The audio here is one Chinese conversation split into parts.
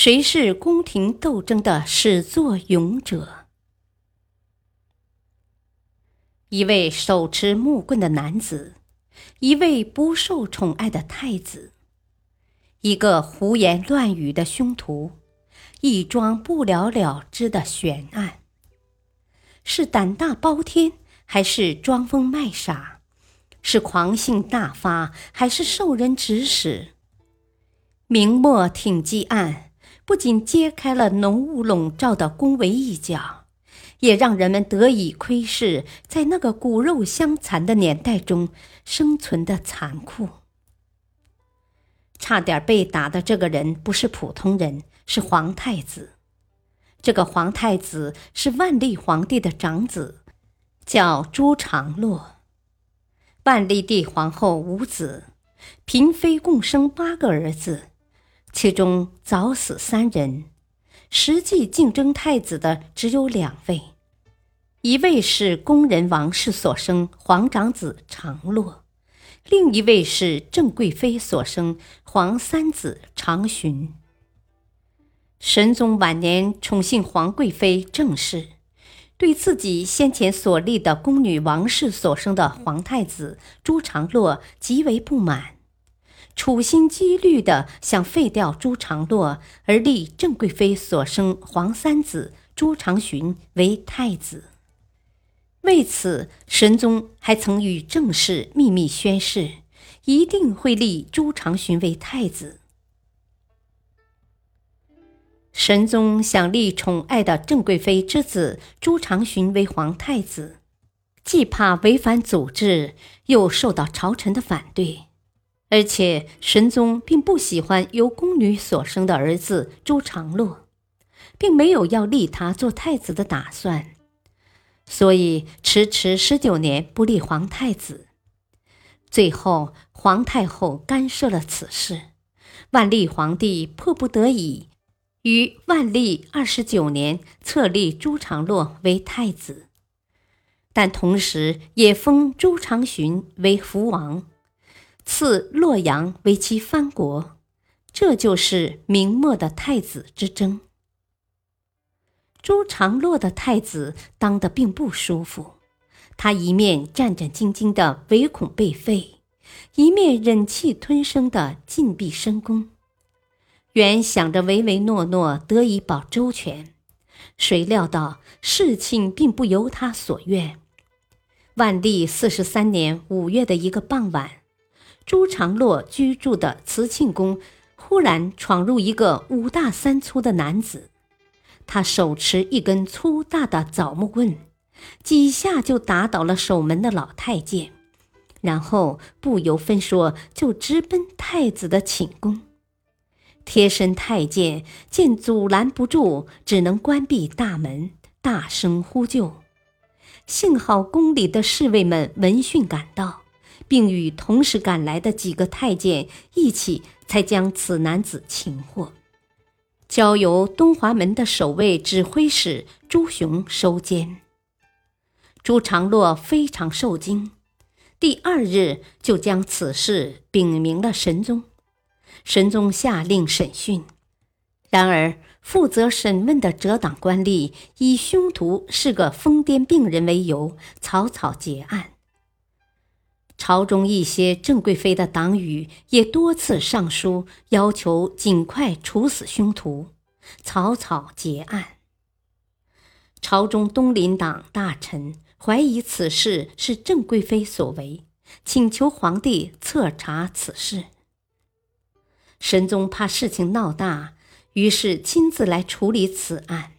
谁是宫廷斗争的始作俑者？一位手持木棍的男子，一位不受宠爱的太子，一个胡言乱语的凶徒，一桩不了了之的悬案。是胆大包天，还是装疯卖傻？是狂性大发，还是受人指使？明末挺击案不仅揭开了浓雾笼罩的宫闱一角，也让人们得以窥视在那个骨肉相残的年代中生存的残酷。差点被打的这个人不是普通人，是皇太子。这个皇太子是万历皇帝的长子，叫朱常洛。万历帝皇后无子，嫔妃共生八个儿子。其中早死三人，实际竞争太子的只有两位，一位是宫人王氏所生皇长子长洛，另一位是郑贵妃所生皇三子长询。神宗晚年宠幸皇贵妃郑氏，对自己先前所立的宫女王氏所生的皇太子朱常洛极为不满。处心积虑地想废掉朱常洛，而立郑贵妃所生皇三子朱常洵为太子。为此，神宗还曾与郑氏秘密宣誓，一定会立朱常洵为太子。神宗想立宠爱的郑贵妃之子朱常洵为皇太子，既怕违反祖制，又受到朝臣的反对。而且神宗并不喜欢由宫女所生的儿子朱常洛，并没有要立他做太子的打算，所以迟迟十九年不立皇太子。最后皇太后干涉了此事，万历皇帝迫不得已，于万历二十九年册立朱常洛为太子，但同时也封朱常洵为福王。赐洛阳为其藩国，这就是明末的太子之争。朱常洛的太子当得并不舒服，他一面战战兢兢的唯恐被废，一面忍气吞声的禁闭深宫。原想着唯唯诺诺得以保周全，谁料到事情并不由他所愿。万历四十三年五月的一个傍晚。朱常洛居住的慈庆宫，忽然闯入一个五大三粗的男子，他手持一根粗大的枣木棍，几下就打倒了守门的老太监，然后不由分说就直奔太子的寝宫。贴身太监见阻拦不住，只能关闭大门，大声呼救。幸好宫里的侍卫们闻讯赶到。并与同时赶来的几个太监一起，才将此男子擒获，交由东华门的守卫指挥使朱雄收监。朱常洛非常受惊，第二日就将此事禀明了神宗。神宗下令审讯，然而负责审问的折党官吏以凶徒是个疯癫病人为由，草草结案。朝中一些郑贵妃的党羽也多次上书，要求尽快处死凶徒，草草结案。朝中东林党大臣怀疑此事是郑贵妃所为，请求皇帝彻查此事。神宗怕事情闹大，于是亲自来处理此案。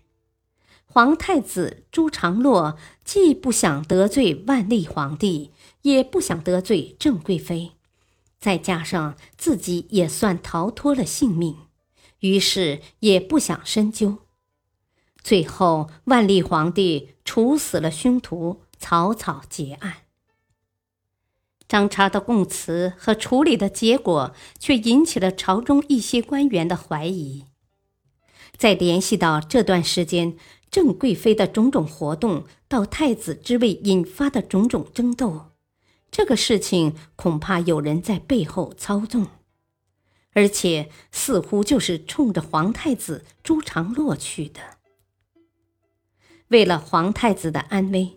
皇太子朱常洛既不想得罪万历皇帝，也不想得罪郑贵妃，再加上自己也算逃脱了性命，于是也不想深究。最后，万历皇帝处死了凶徒，草草结案。张叉的供词和处理的结果，却引起了朝中一些官员的怀疑。再联系到这段时间郑贵妃的种种活动，到太子之位引发的种种争斗，这个事情恐怕有人在背后操纵，而且似乎就是冲着皇太子朱常洛去的。为了皇太子的安危。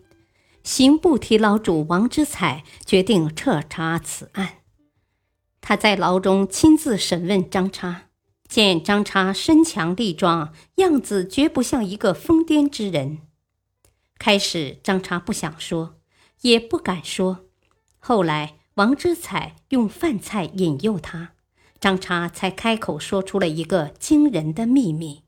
刑部提牢主王之采决定彻查此案。他在牢中亲自审问张叉，见张叉身强力壮，样子绝不像一个疯癫之人。开始，张叉不想说，也不敢说。后来，王之才用饭菜引诱他，张叉才开口说出了一个惊人的秘密。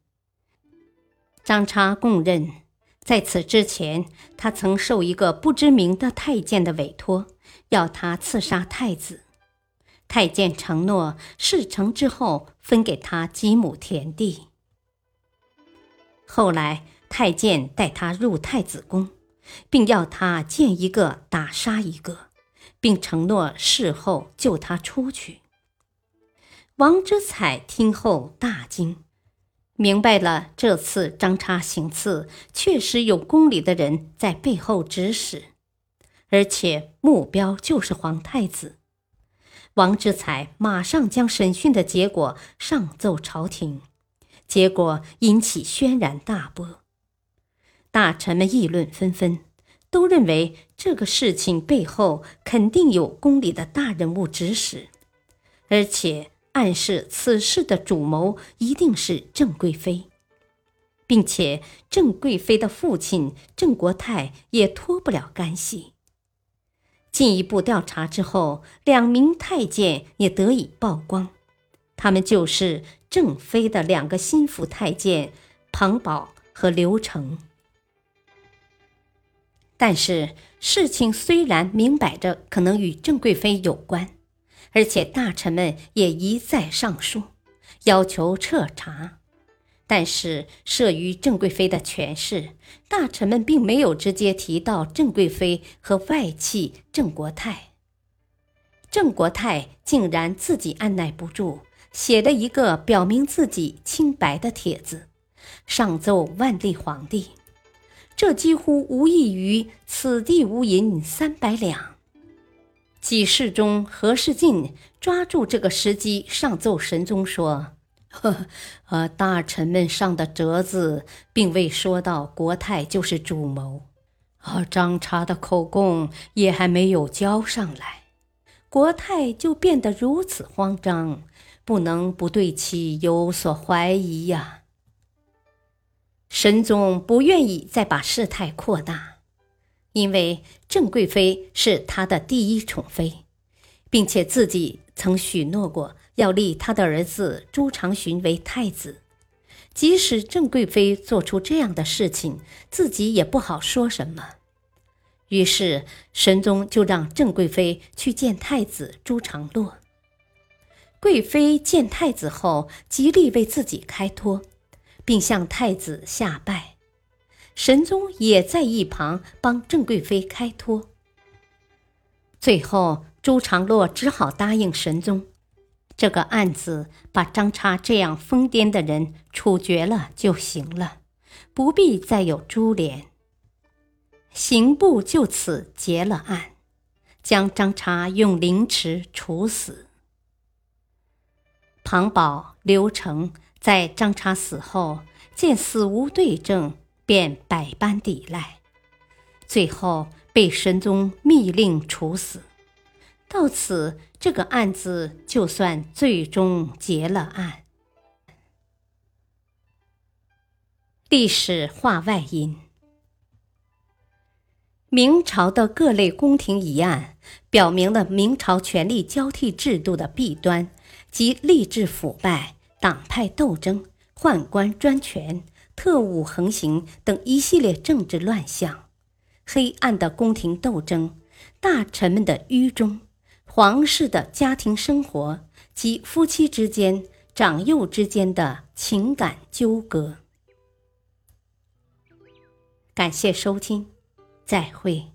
张叉供认。在此之前，他曾受一个不知名的太监的委托，要他刺杀太子。太监承诺事成之后分给他几亩田地。后来，太监带他入太子宫，并要他见一个打杀一个，并承诺事后救他出去。王之彩听后大惊。明白了，这次张叉行刺确实有宫里的人在背后指使，而且目标就是皇太子。王之才马上将审讯的结果上奏朝廷，结果引起轩然大波，大臣们议论纷纷，都认为这个事情背后肯定有宫里的大人物指使，而且。暗示此事的主谋一定是郑贵妃，并且郑贵妃的父亲郑国泰也脱不了干系。进一步调查之后，两名太监也得以曝光，他们就是郑妃的两个心腹太监庞宝和刘成。但是事情虽然明摆着可能与郑贵妃有关。而且大臣们也一再上书，要求彻查，但是慑于郑贵妃的权势，大臣们并没有直接提到郑贵妃和外戚郑国泰。郑国泰竟然自己按耐不住，写了一个表明自己清白的帖子，上奏万历皇帝。这几乎无异于“此地无银三百两”。几事中，何世进抓住这个时机上奏神宗说：“呵，呃，大臣们上的折子，并未说到国泰就是主谋，而张查的口供也还没有交上来，国泰就变得如此慌张，不能不对其有所怀疑呀。”神宗不愿意再把事态扩大。因为郑贵妃是他的第一宠妃，并且自己曾许诺过要立他的儿子朱常洵为太子，即使郑贵妃做出这样的事情，自己也不好说什么。于是神宗就让郑贵妃去见太子朱常洛。贵妃见太子后，极力为自己开脱，并向太子下拜。神宗也在一旁帮郑贵妃开脱。最后，朱常洛只好答应神宗，这个案子把张叉这样疯癫的人处决了就行了，不必再有株连。刑部就此结了案，将张叉用凌迟处死。庞宝、刘成在张叉死后见死无对证。便百般抵赖，最后被神宗密令处死。到此，这个案子就算最终结了案。历史话外音：明朝的各类宫廷疑案，表明了明朝权力交替制度的弊端及吏治腐败、党派斗争、宦官专权。特务横行等一系列政治乱象，黑暗的宫廷斗争，大臣们的愚忠，皇室的家庭生活及夫妻之间长幼之间的情感纠葛。感谢收听，再会。